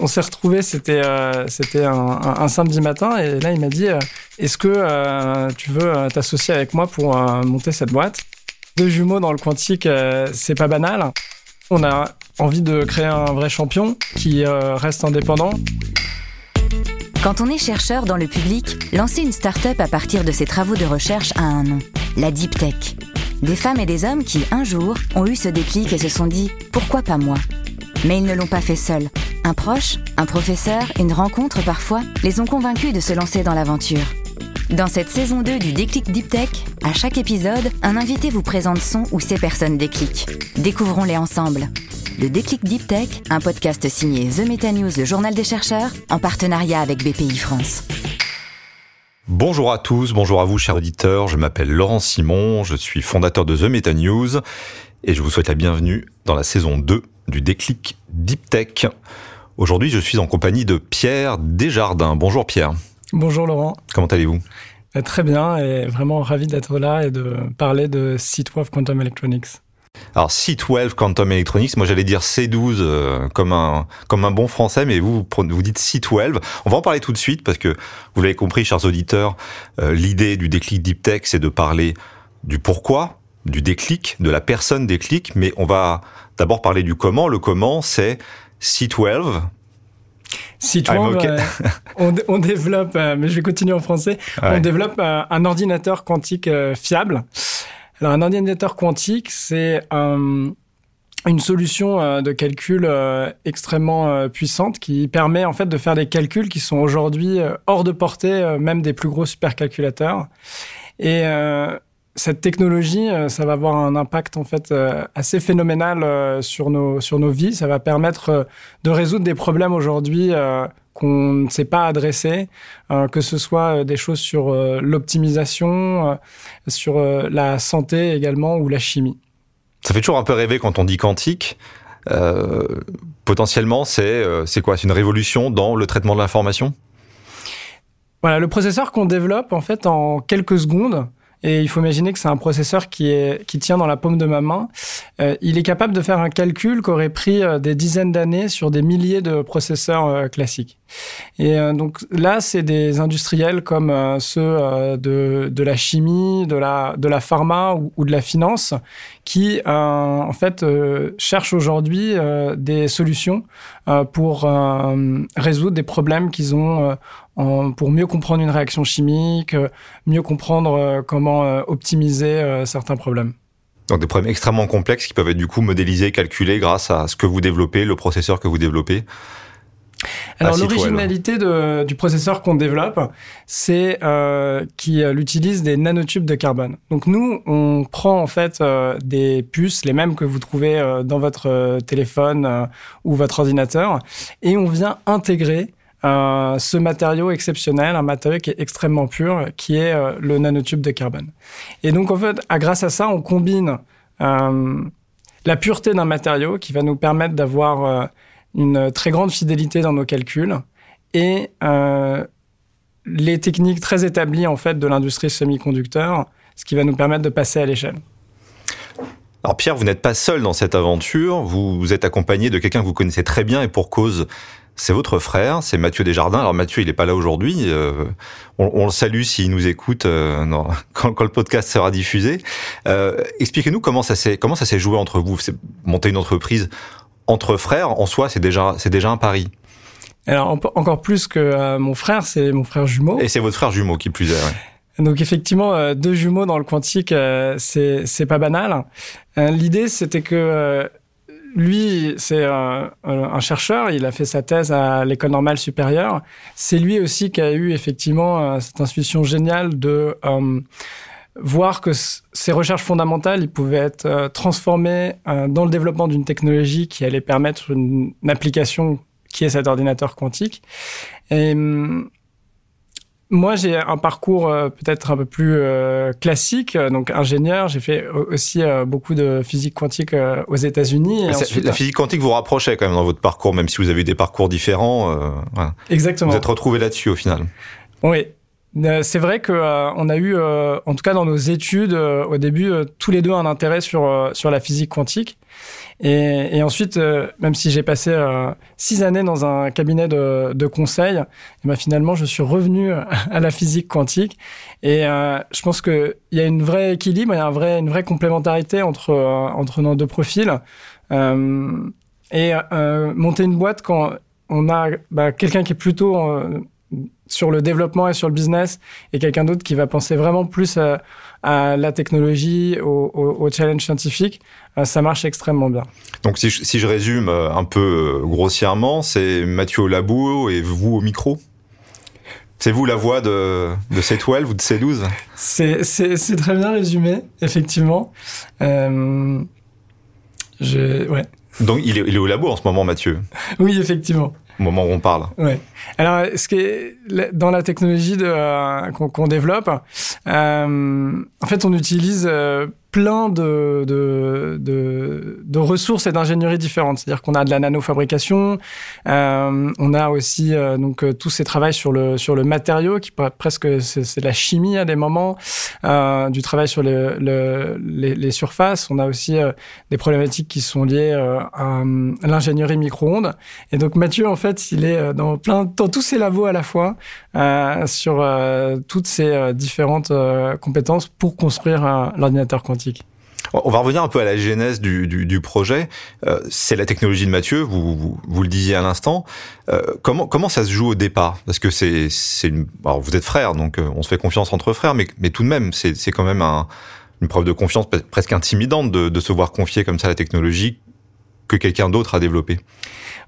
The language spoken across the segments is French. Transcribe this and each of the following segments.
On s'est retrouvés, c'était c'était un, samedi matin, et là il m'a dit Est-ce que tu veux t'associer avec moi pour monter cette boîte? Deux jumeaux dans le quantique, c'est pas banal. On a envie de créer un vrai champion qui reste indépendant. Quand on est chercheur dans le public, lancer une start-up à partir de ses travaux de recherche a un nom la Deep Tech. Des femmes et des hommes qui, un jour, ont eu ce déclic et se sont dit pourquoi pas moi? Mais ils ne l'ont pas fait seuls. Un proche, un professeur, une rencontre parfois, les ont convaincus de se lancer dans l'aventure. Dans cette saison 2 du Déclic Deep Tech, à chaque épisode, un invité vous présente son ou ses personnes déclic. Découvrons-les ensemble. Le Déclic Deep Tech, un podcast signé The Meta News, le journal des chercheurs, en partenariat avec BPI France. Bonjour à tous, bonjour à vous chers auditeurs, je m'appelle Laurent Simon, je suis fondateur de The Meta News et je vous souhaite la bienvenue dans la saison 2 du déclic Deep Tech. Aujourd'hui je suis en compagnie de Pierre Desjardins. Bonjour Pierre. Bonjour Laurent. Comment allez-vous? Euh, Très bien et vraiment ravi d'être là et de parler de C12 Quantum Electronics. Alors C12 Quantum Electronics, moi j'allais dire C12 euh, comme un comme un bon français, mais vous vous dites C12. On va en parler tout de suite parce que vous l'avez compris, chers auditeurs, euh, l'idée du déclic Deep Tech, c'est de parler du pourquoi, du déclic, de la personne déclic, mais on va d'abord parler du comment. Le comment, c'est C12. C12, euh, on, développe, mais je vais continuer en français, on développe un ordinateur quantique fiable alors, un ordinateur quantique, c'est euh, une solution euh, de calcul euh, extrêmement puissante qui permet en fait de faire des calculs qui sont aujourd'hui hors de portée même des plus gros supercalculateurs. Et cette technologie, ça va avoir un impact en fait assez phénoménal sur nos sur nos vies. Ça va permettre de résoudre des problèmes aujourd'hui qu'on ne sait pas adresser, euh, que ce soit euh, des choses sur euh, l'optimisation, sur la santé également ou la chimie. Ça fait toujours un peu rêver quand on dit quantique. potentiellement, c'est c'est quoi? C'est une révolution dans le traitement de l'information? Voilà, le processeur qu'on développe en fait en quelques secondes, et il faut imaginer que c'est un processeur qui, est, qui tient dans la paume de ma main. Euh, il est capable de faire un calcul qu'aurait pris euh, des dizaines d'années sur des milliers de processeurs euh, classiques. Et donc là, c'est des industriels comme ceux de, de la chimie, de la, de la pharma ou, ou de la finance qui, en fait, cherchent aujourd'hui des solutions pour résoudre des problèmes qu'ils ont pour mieux comprendre une réaction chimique, euh, mieux comprendre euh, comment euh, optimiser certains problèmes. Donc des problèmes extrêmement complexes qui peuvent être du coup modélisés, calculés grâce à ce que vous développez, le processeur que vous développez. Alors l'originalité du processeur qu'on développe, c'est qu'il utilise des nanotubes de carbone. Donc nous, on prend en fait des puces, les mêmes que vous trouvez dans votre téléphone ou votre ordinateur, et on vient intégrer euh, ce matériau exceptionnel, un matériau qui est extrêmement pur, qui est euh, le nanotube de carbone. Et donc, en fait, grâce à ça, on combine euh, la pureté d'un matériau qui va nous permettre d'avoir une très grande fidélité dans nos calculs et les techniques très établies en fait de l'industrie semi-conducteur, ce qui va nous permettre de passer à l'échelle. Alors Pierre, vous n'êtes pas seul dans cette aventure, vous êtes accompagné de quelqu'un que vous connaissez très bien et pour cause, c'est votre frère, c'est Mathieu Desjardins. Alors Mathieu, il n'est pas là aujourd'hui. Euh, on, le salue s'il nous écoute euh, quand, le podcast sera diffusé. Euh, expliquez-nous comment ça s'est comment ça s'est joué entre vous. Monter une entreprise entre frères, en soi, c'est déjà c'est déjà un pari. Alors encore plus que mon frère, c'est mon frère jumeau. Et c'est votre frère jumeau qui plus est. Donc effectivement, deux jumeaux dans le quantique, c'est c'est pas banal. L'idée, c'était que lui, c'est un, chercheur, il a fait sa thèse à l'école normale supérieure. C'est lui aussi qui a eu effectivement euh, cette intuition géniale de euh, voir que ces recherches fondamentales, ils pouvaient être euh, transformées dans le développement d'une technologie qui allait permettre une, une, application qui est cet ordinateur quantique. Et hum, moi, j'ai un parcours euh, peut-être un peu plus euh, classique, donc ingénieur. J'ai fait aussi euh, beaucoup de physique quantique aux États-Unis. La physique quantique vous rapprochait quand même dans votre parcours, même si vous avez eu des parcours différents. Exactement. Vous êtes retrouvé là-dessus au final. Oui. C'est vrai que on a eu, en tout cas dans nos études, au début, tous les deux un intérêt sur sur la physique quantique. Et, ensuite, même si j'ai passé six années dans un cabinet de, conseil, et ben finalement, je suis revenu à la physique quantique. Et je pense qu'il y a une vraie équilibre, il y a un vrai, une vraie complémentarité entre, entre nos deux profils. et monter une boîte quand on a bah, quelqu'un qui est plutôt sur le développement et sur le business et quelqu'un d'autre qui va penser vraiment plus à, la technologie, au, au, challenge scientifique, euh, ça marche extrêmement bien. Donc si je, si je résume euh, un peu euh, grossièrement, c'est Mathieu au labo et vous au micro? C'est vous la voix de, de C12 ou de C12 C'est très bien résumé, effectivement. Euh, je, ouais. Donc il est, il est au labo en ce moment, Mathieu? Oui, effectivement au moment où on parle. Alors, ce qui est dans la technologie euh, qu'on, développe, euh, en fait, on utilise euh, plein de, de, de, de ressources et d'ingénierie différentes. C'est-à-dire qu'on a de la nanofabrication, euh, on a aussi euh, donc euh, tous ces travaux sur le sur le matériau qui presque c'est de la chimie à des moments, du travail sur le, le, les, les, surfaces. On a aussi des problématiques qui sont liées à l'ingénierie micro-ondes. Et donc Mathieu en fait il est dans plein dans tous ces labos à la fois sur toutes ces différentes compétences pour construire l'ordinateur quantique. On va revenir un peu à la genèse du, projet. Euh, c'est la technologie de Mathieu, vous, vous, le disiez à l'instant. Euh, comment, comment ça se joue au départ? Parce que c'est, c'est. Alors vous êtes frères, donc euh, on se fait confiance entre frères, mais, mais tout de même, c'est, c'est quand même une preuve de confiance presque intimidante de, de se voir confier comme ça la technologie que quelqu'un d'autre a développée.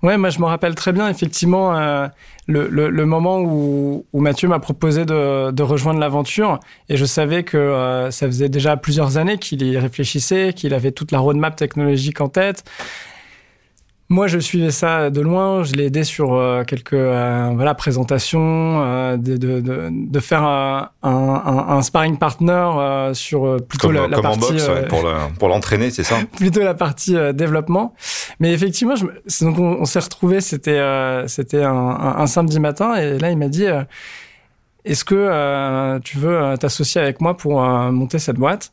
Ouais, moi je me rappelle très bien effectivement euh, le, le, le, moment où, où Mathieu m'a proposé de, de rejoindre l'aventure et je savais que euh, ça faisait déjà plusieurs années qu'il y réfléchissait, qu'il avait toute la roadmap technologique en tête moi, je suivais ça de loin. Je l'ai aidé sur euh, quelques euh, voilà présentations, euh, de, de, de, de, faire un, un, un, sparring partner sur plutôt la, la, partie box, pour l'entraîner, c'est ça? Plutôt la partie développement. Mais effectivement, je, donc on, s'est retrouvé. C'était c'était un, un, samedi matin et là il m'a dit Est-ce que tu veux t'associer avec moi pour monter cette boîte?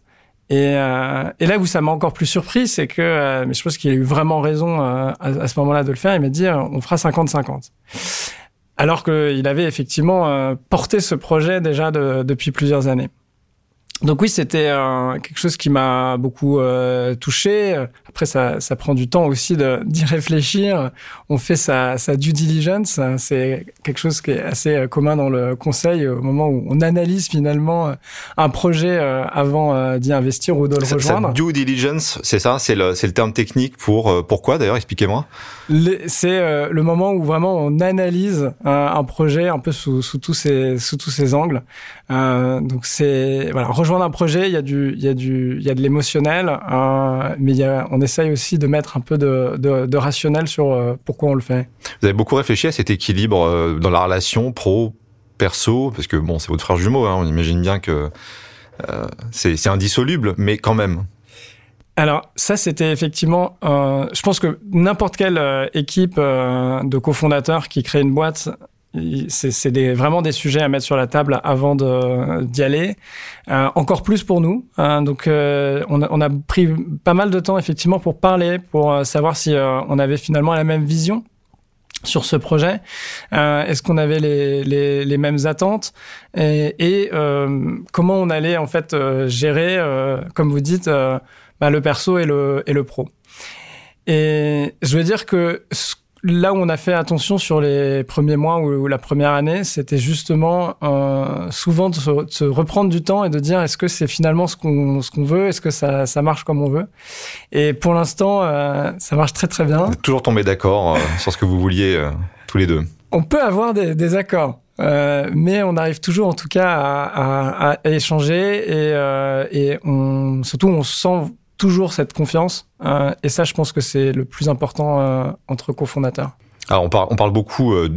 Et, euh, et, là où ça m'a encore plus surpris, c'est que, euh, mais je pense qu'il a eu vraiment raison euh, à, ce moment-là de le faire, il m'a dit on fera 50-50. Alors qu'il avait effectivement porté ce projet déjà de, depuis plusieurs années. Donc oui, c'était quelque chose qui m'a beaucoup touché. Après, ça, ça, prend du temps aussi d'y réfléchir. On fait sa, sa due diligence. C'est quelque chose qui est assez euh, commun dans le conseil au moment où on analyse finalement euh, un projet euh, avant d'y investir ou de le rejoindre. Sa due diligence, c'est ça? C'est le, le terme technique pour pourquoi d'ailleurs? Expliquez-moi. C'est le moment où vraiment on analyse un projet un peu sous, sous tous ces sous tous ces angles. Donc c'est voilà rejoindre un projet, il y a du il y a du il y a de l'émotionnel, mais il y a on essaye aussi de mettre un peu de, de, rationnel sur euh, pourquoi on le fait. Vous avez beaucoup réfléchi à cet équilibre euh, dans la relation pro perso? Parce que bon c'est votre frère jumeau hein, on imagine bien que euh, c'est indissoluble mais quand même alors ça, c'était effectivement, je pense que n'importe quelle équipe de cofondateurs qui crée une boîte c'est vraiment des sujets à mettre sur la table avant d'y aller. Euh, encore plus pour nous. Hein, donc, euh, on, a, on, a, pris pas mal de temps effectivement pour parler, pour euh, savoir si euh, on avait finalement la même vision sur ce projet. Est-ce qu'on avait les, les, les, mêmes attentes? Et, et comment on allait en fait gérer, comme vous dites, bah, le perso et le, et le pro? Et je veux dire que ce là où on a fait attention sur les premiers mois ou, la première année, c'était justement euh, souvent de se, reprendre du temps et de dire est-ce que c'est finalement ce qu'on ce qu'on veut, est-ce que ça, ça marche comme on veut? Et pour l'instant, euh, ça marche très très bien. Vous êtes toujours tombé d'accord euh, sur ce que vous vouliez tous les deux? On peut avoir des, des accords. Euh, mais on arrive toujours en tout cas à, à, à échanger et, et on, surtout on sent toujours cette confiance. Euh, et ça, je pense que c'est le plus important euh, entre cofondateurs. Alors, on, parle, on parle beaucoup euh,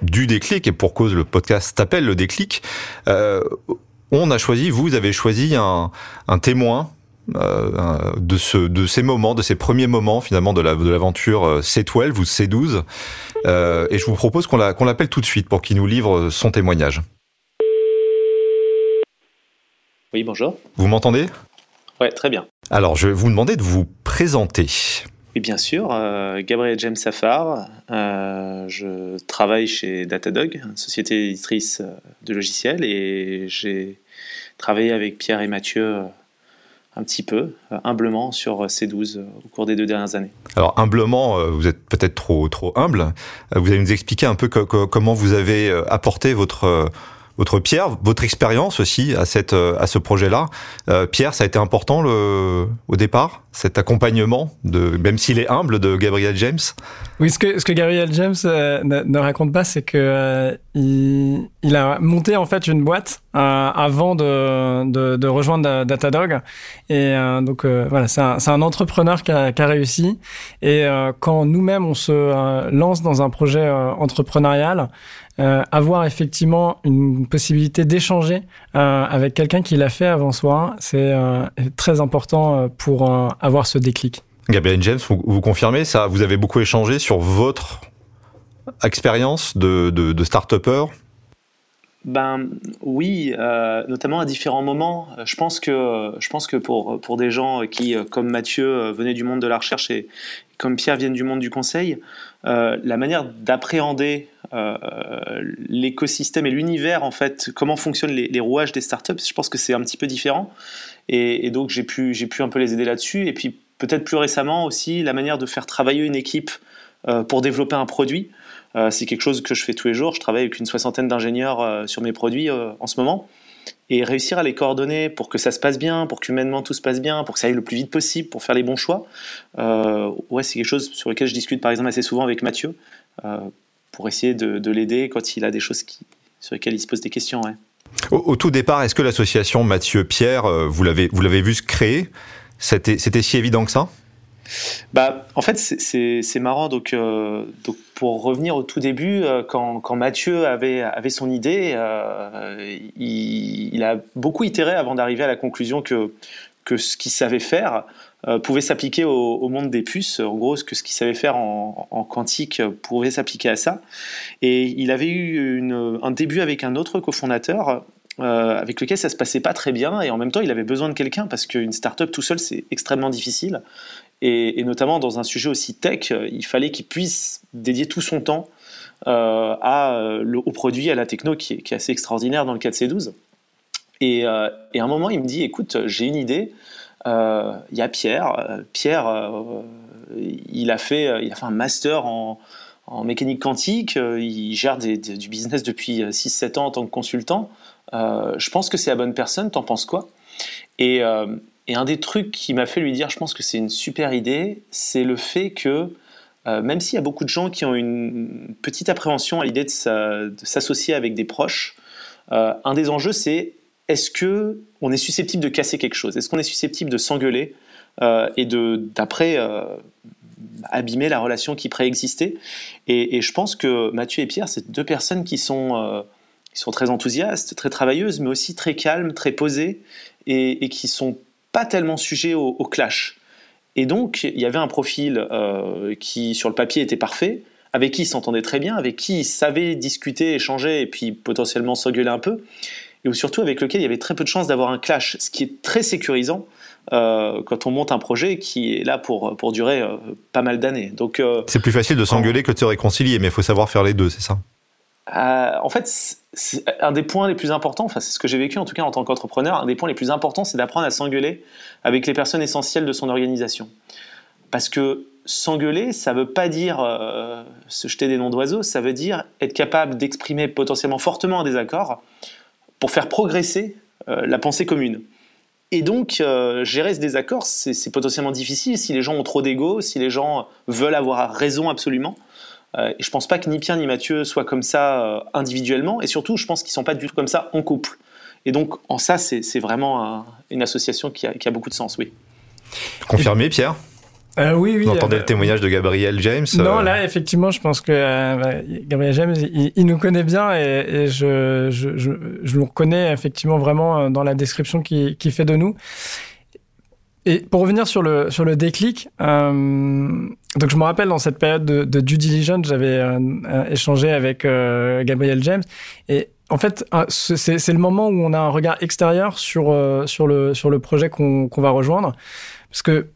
du déclic, et pour cause, le podcast s'appelle le déclic. on a choisi, vous avez choisi un, un témoin de, ce, de ces moments, de ces premiers moments finalement de l'aventure la, de C12 ou C12. et je vous propose qu'on l'appelle tout de suite pour qu'il nous livre son témoignage. Oui, bonjour. Vous m'entendez? Ouais, très bien. Alors, je vais vous demander de vous présenter. Et bien sûr, euh, Gabriel James Safar, euh, je travaille chez Datadog, une société éditrice euh, de logiciels, et j'ai travaillé avec Pierre et Mathieu un petit peu, humblement, sur C12 au cours des deux dernières années. Alors, humblement, vous êtes peut-être trop, trop humble. Vous allez nous expliquer un peu comment vous avez apporté votre votre Pierre, votre expérience aussi à cette à ce projet-là. Euh, Pierre, ça a été important au départ, cet accompagnement de même s'il est humble de Gabriel James? Oui, ce que ce que Gabriel James euh, ne, raconte pas, c'est que euh, il, a monté en fait une boîte avant de, de, rejoindre Datadog et donc voilà, c'est un, entrepreneur qui a réussi et quand nous-mêmes on se lance dans un projet entrepreneurial euh, avoir effectivement une possibilité d'échanger euh, avec quelqu'un qui l'a fait avant soi, c'est euh, très important pour avoir ce déclic. Gabriel James, vous, vous, confirmez ça? Vous avez beaucoup échangé sur votre expérience de, de, de start-upper? Ben oui, notamment à différents moments. Je pense que je pense que pour pour des gens qui, comme Mathieu, venaient du monde de la recherche et comme Pierre viennent du monde du conseil, la manière d'appréhender euh, l'écosystème et l'univers, en fait, comment fonctionnent les, rouages des startups, je pense que c'est un petit peu différent. Et, donc, j'ai pu, j'ai pu un peu les aider là-dessus. Et puis, peut-être plus récemment aussi, la manière de faire travailler une équipe euh, pour développer un produit. Euh, c'est quelque chose que je fais tous les jours. Je travaille avec une soixantaine d'ingénieurs sur mes produits en ce moment. Et réussir à les coordonner pour que ça se passe bien, pour qu'humainement tout se passe bien, pour que ça aille le plus vite possible, pour faire les bons choix, ouais, c'est quelque chose sur lequel je discute par exemple assez souvent avec Mathieu, pour essayer de, l'aider quand il a des choses qui, sur lesquelles il se pose des questions. Au, tout départ, est-ce que l'association Mathieu Pierre, euh, vous l'avez vous l'avez vu se créer? C'était c'était si évident que ça? Bah, en fait, c'est marrant. Donc, euh, donc, pour revenir au tout début, euh, quand, quand, Mathieu avait, avait son idée, il, il, a beaucoup itéré avant d'arriver à la conclusion que, que ce qu'il savait faire euh, pouvait s'appliquer au, monde des puces. En gros, ce que ce qu'il savait faire en, quantique pouvait s'appliquer à ça. Et il avait eu un début avec un autre cofondateur euh, avec lequel ça se passait pas très bien et en même temps il avait besoin de quelqu'un parce qu'une startup tout seul c'est extrêmement difficile et, notamment dans un sujet aussi tech il fallait qu'il puisse dédier tout son temps euh, à, au produit à la techno qui est, assez extraordinaire dans le cas de C12 et, et à un moment il me dit écoute j'ai une idée euh, il y a Pierre. Euh, Pierre, euh, il, a fait, il a fait un master en, mécanique quantique. il gère du business depuis 6-7 ans en tant que consultant. je pense que c'est la bonne personne. T'en penses quoi? Et, un des trucs qui m'a fait lui dire, je pense que c'est une super idée, c'est le fait que même s'il y a beaucoup de gens qui ont une petite appréhension à l'idée de s'associer avec des proches, un des enjeux, c'est est-ce que on est susceptible de casser quelque chose? Est-ce qu'on est susceptible de s'engueuler euh, et de d'après euh, abîmer la relation qui préexistait? Et, je pense que Mathieu et Pierre, c'est deux personnes qui sont euh, sont très enthousiastes, très travailleuses, mais aussi très calmes, très posées et, et qui sont pas tellement sujets au, clash. Et donc, il y avait un profil qui, sur le papier, était parfait, avec qui ils s'entendaient très bien, avec qui ils savaient discuter, échanger et puis potentiellement s'engueuler un peu et surtout avec lequel il y avait très peu de chances d'avoir un clash, ce qui est très sécurisant euh, quand on monte un projet qui est là pour, pour durer euh, pas mal d'années. Donc euh, c'est plus facile de s'engueuler que de se réconcilier, mais il faut savoir faire les deux, c'est ça? En fait, un des points les plus importants, enfin c'est ce que j'ai vécu en tout cas en tant qu'entrepreneur, un des points les plus importants, c'est d'apprendre à s'engueuler avec les personnes essentielles de son organisation. Parce que s'engueuler, ça ne veut pas dire se jeter des noms d'oiseaux, ça veut dire être capable d'exprimer potentiellement fortement un désaccord pour faire progresser euh, la pensée commune. Et donc, euh, gérer ce désaccord, c'est potentiellement difficile si les gens ont trop d'ego, si les gens veulent avoir raison absolument. Euh, et je pense pas que ni Pierre ni Mathieu soient comme ça individuellement, et surtout, je pense qu'ils sont pas du tout comme ça en couple. Et donc, en ça, c'est vraiment une association qui a, qui a, beaucoup de sens, oui. Confirmé, Pierre? Euh, oui, oui. Vous entendez le euh, témoignage de Gabriel James Non, euh là, effectivement, je pense que euh, Gabriel James, il, nous connaît bien et, et je, je, je, je, le reconnais effectivement vraiment dans la description qu'il qui fait de nous. Et pour revenir sur le, sur le déclic, donc je me rappelle dans cette période de, de due diligence, j'avais échangé avec Gabriel James et en fait, c'est le moment où on a un regard extérieur sur, sur, le, sur le projet qu'on qu'on va rejoindre. Parce que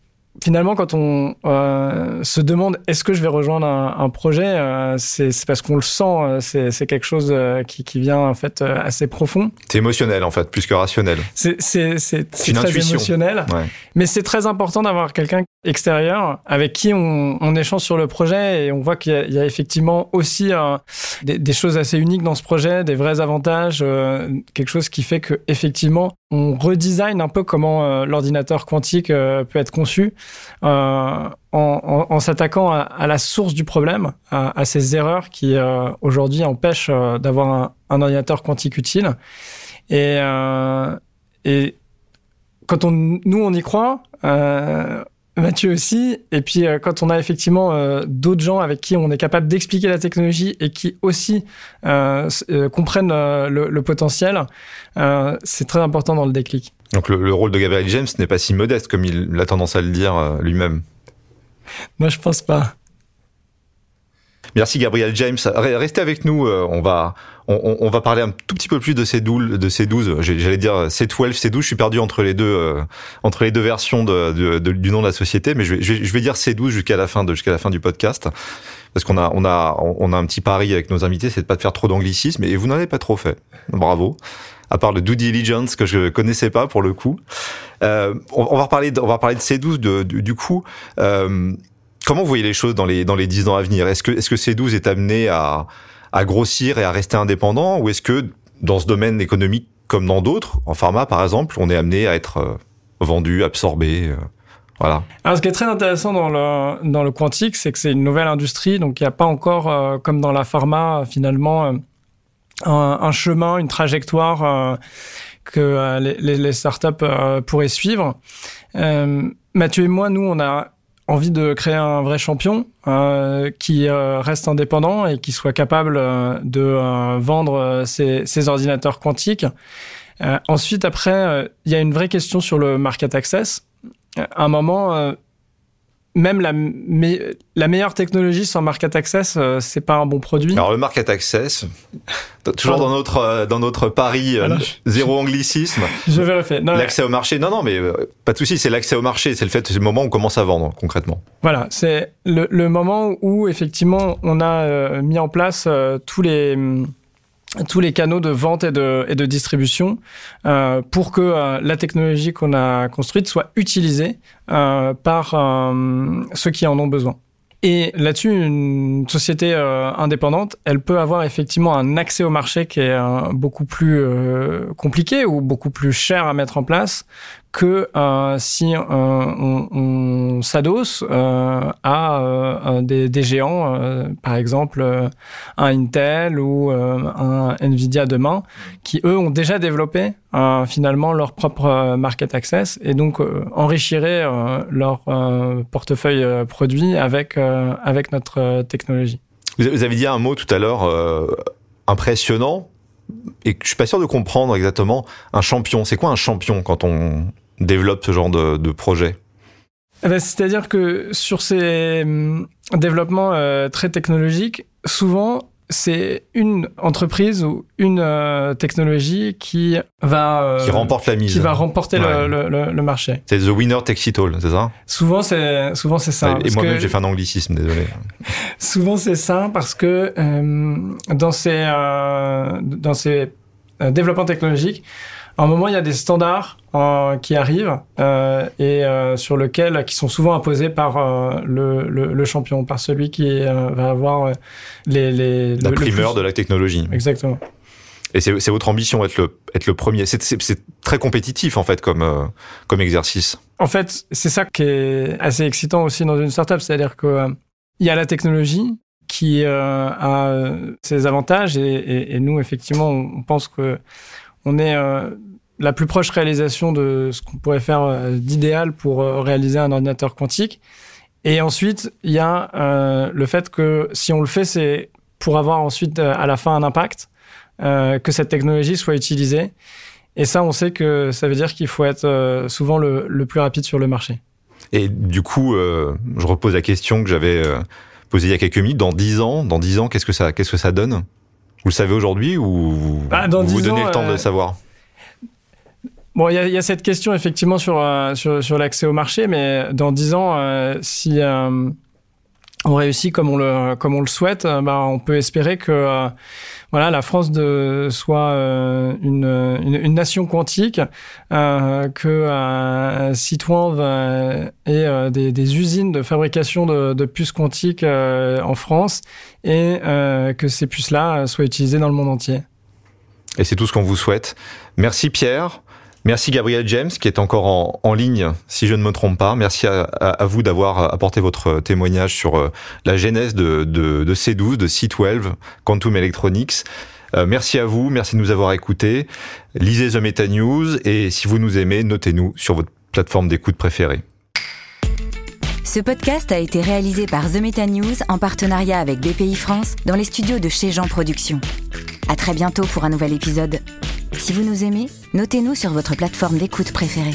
finalement, quand on euh, se demande est-ce que je vais rejoindre un, projet, euh, c'est parce qu'on le sent. Euh, c'est quelque chose qui, qui, vient en fait assez profond. C'est émotionnel en fait, plus que rationnel. C'est très émotionnel. Mais c'est très important d'avoir quelqu'un extérieur avec qui on, on, échange sur le projet et on voit qu'il y, y, a effectivement aussi des, des, choses assez uniques dans ce projet, des vrais avantages, quelque chose qui fait que effectivement on redesign un peu comment l'ordinateur quantique peut être conçu euh, en, s'attaquant à, la source du problème, à, ces erreurs qui euh, aujourd'hui empêchent euh, d'avoir un, ordinateur quantique utile. Et, et quand on, nous on y croit, Mathieu aussi. Et puis quand on a effectivement d'autres gens avec qui on est capable d'expliquer la technologie et qui aussi comprennent le, le, potentiel, c'est très important dans le déclic. Donc le, rôle de Gabriel James n'est pas si modeste comme il a tendance à le dire euh, lui-même. Moi, je pense pas. Merci Gabriel James. Restez avec nous. Euh, on va on, va parler un tout petit peu plus de ces 12, de ces 12 j'allais dire C12, C12, je suis perdu entre les deux, euh, entre les deux versions de, du nom de la société, mais je vais, je vais, dire C12 jusqu'à la fin de, jusqu'à la fin du podcast. Parce qu'on a, on a, on a un petit pari avec nos invités, c'est de pas de faire trop d'anglicisme, et vous n'en avez pas trop fait. Bravo à part le due diligence que je connaissais pas pour le coup. Euh, on, va reparler de, on va parler de C12 de, du, coup. Euh, comment vous voyez les choses dans les dans les 10 ans à venir? Est-ce que est-ce que C12 est amené à à grossir et à rester indépendant ou est-ce que dans ce domaine économique comme dans d'autres, en pharma par exemple, on est amené à être euh, vendu, absorbé euh, voilà. Alors, ce qui est très intéressant dans le, dans le quantique, c'est que c'est une nouvelle industrie, donc il n'y a pas encore, euh, comme dans la pharma, finalement, un, chemin, une trajectoire que les, startups pourraient suivre. Mathieu et moi, nous, on a envie de créer un vrai champion qui reste indépendant et qui soit capable de vendre ses, ses, ordinateurs quantiques. ensuite, après, il y a une vraie question sur le market access. À un moment, même la, la meilleure technologie sans market access, euh, c'est pas un bon produit. Alors le market access, toujours dans notre euh, dans notre pari euh, zéro anglicisme. Je vérifie. L'accès au marché, non non mais pas de souci, c'est l'accès au marché, c'est le fait, c'est le moment où on commence à vendre concrètement. Voilà, c'est le, le, moment où effectivement on a mis en place tous les tous les canaux de vente et de, distribution euh, pour que euh, la technologie qu'on a construite soit utilisée euh, par ceux qui en ont besoin. Et là-dessus, une société indépendante, elle peut avoir effectivement un accès au marché qui est beaucoup plus compliqué ou beaucoup plus cher à mettre en place que euh, si euh, on, on s'adosse euh, à des, géants, par exemple un Intel ou un Nvidia demain, qui eux ont déjà développé finalement leur propre market access et donc enrichiraient leur portefeuille produit avec avec notre technologie. Vous avez dit un mot tout à l'heure impressionnant et je suis pas sûr de comprendre exactement un champion. C'est quoi un champion quand on développe ce genre de, projet eh ben, C'est-à-dire que sur ces hum, développements euh, très technologiques, souvent, c'est une entreprise ou une euh, technologie qui va euh, qui remporte la mise, qui va remporter le, marché. C'est the winner takes it all, c'est ça? Souvent c'est souvent c'est ça. Et moi-même j'ai fait un anglicisme, désolé. souvent c'est ça parce que dans ces dans ces développements technologiques, à un moment, il y a des standards euh, qui arrivent euh, et euh, sur lesquels qui sont souvent imposés par le, le, le, champion, par celui qui va avoir les, les la primeur de la technologie. Exactement. Et c'est votre ambition être le être le premier. C'est très compétitif en fait comme comme exercice. En fait, c'est ça qui est assez excitant aussi dans une startup, c'est-à-dire que il y a la technologie qui a ses avantages et, et, et, nous effectivement on pense que on est euh, la plus proche réalisation de ce qu'on pourrait faire euh, d'idéal pour euh, réaliser un ordinateur quantique. Et ensuite, il y a le fait que si on le fait, c'est pour avoir ensuite à la fin un impact, que cette technologie soit utilisée. Et ça, on sait que ça veut dire qu'il faut être souvent le, plus rapide sur le marché. Et du coup, je repose la question que j'avais posée il y a quelques minutes. Dans 10 ans, dans 10 ans, qu'est-ce que ça, qu'est-ce que ça donne? Vous le savez aujourd'hui ou bah, vous vous donnez le temps de le savoir Bon, il y, y, a cette question effectivement sur, sur, sur l'accès au marché, mais dans dix ans, si on réussit comme on le, comme on le souhaite, bah, on peut espérer que voilà, la France de, soit euh, une, une, nation quantique, euh, que euh, Citroën ait des, des, usines de fabrication de, de puces quantiques en France et que ces puces-là soient utilisées dans le monde entier. Et c'est tout ce qu'on vous souhaite. Merci Pierre. Merci Gabriel James qui est encore en, ligne, si je ne me trompe pas. Merci à, vous d'avoir apporté votre témoignage sur euh, la genèse de C12, de C12, Quantum Electronics. Euh, merci à vous, merci de nous avoir écoutés. Lisez The Meta News et si vous nous aimez, notez-nous sur votre plateforme d'écoute préférée. Ce podcast a été réalisé par The Meta News en partenariat avec BPI France dans les studios de chez Jean Productions. À très bientôt pour un nouvel épisode. Si vous nous aimez, notez-nous sur votre plateforme d'écoute préférée.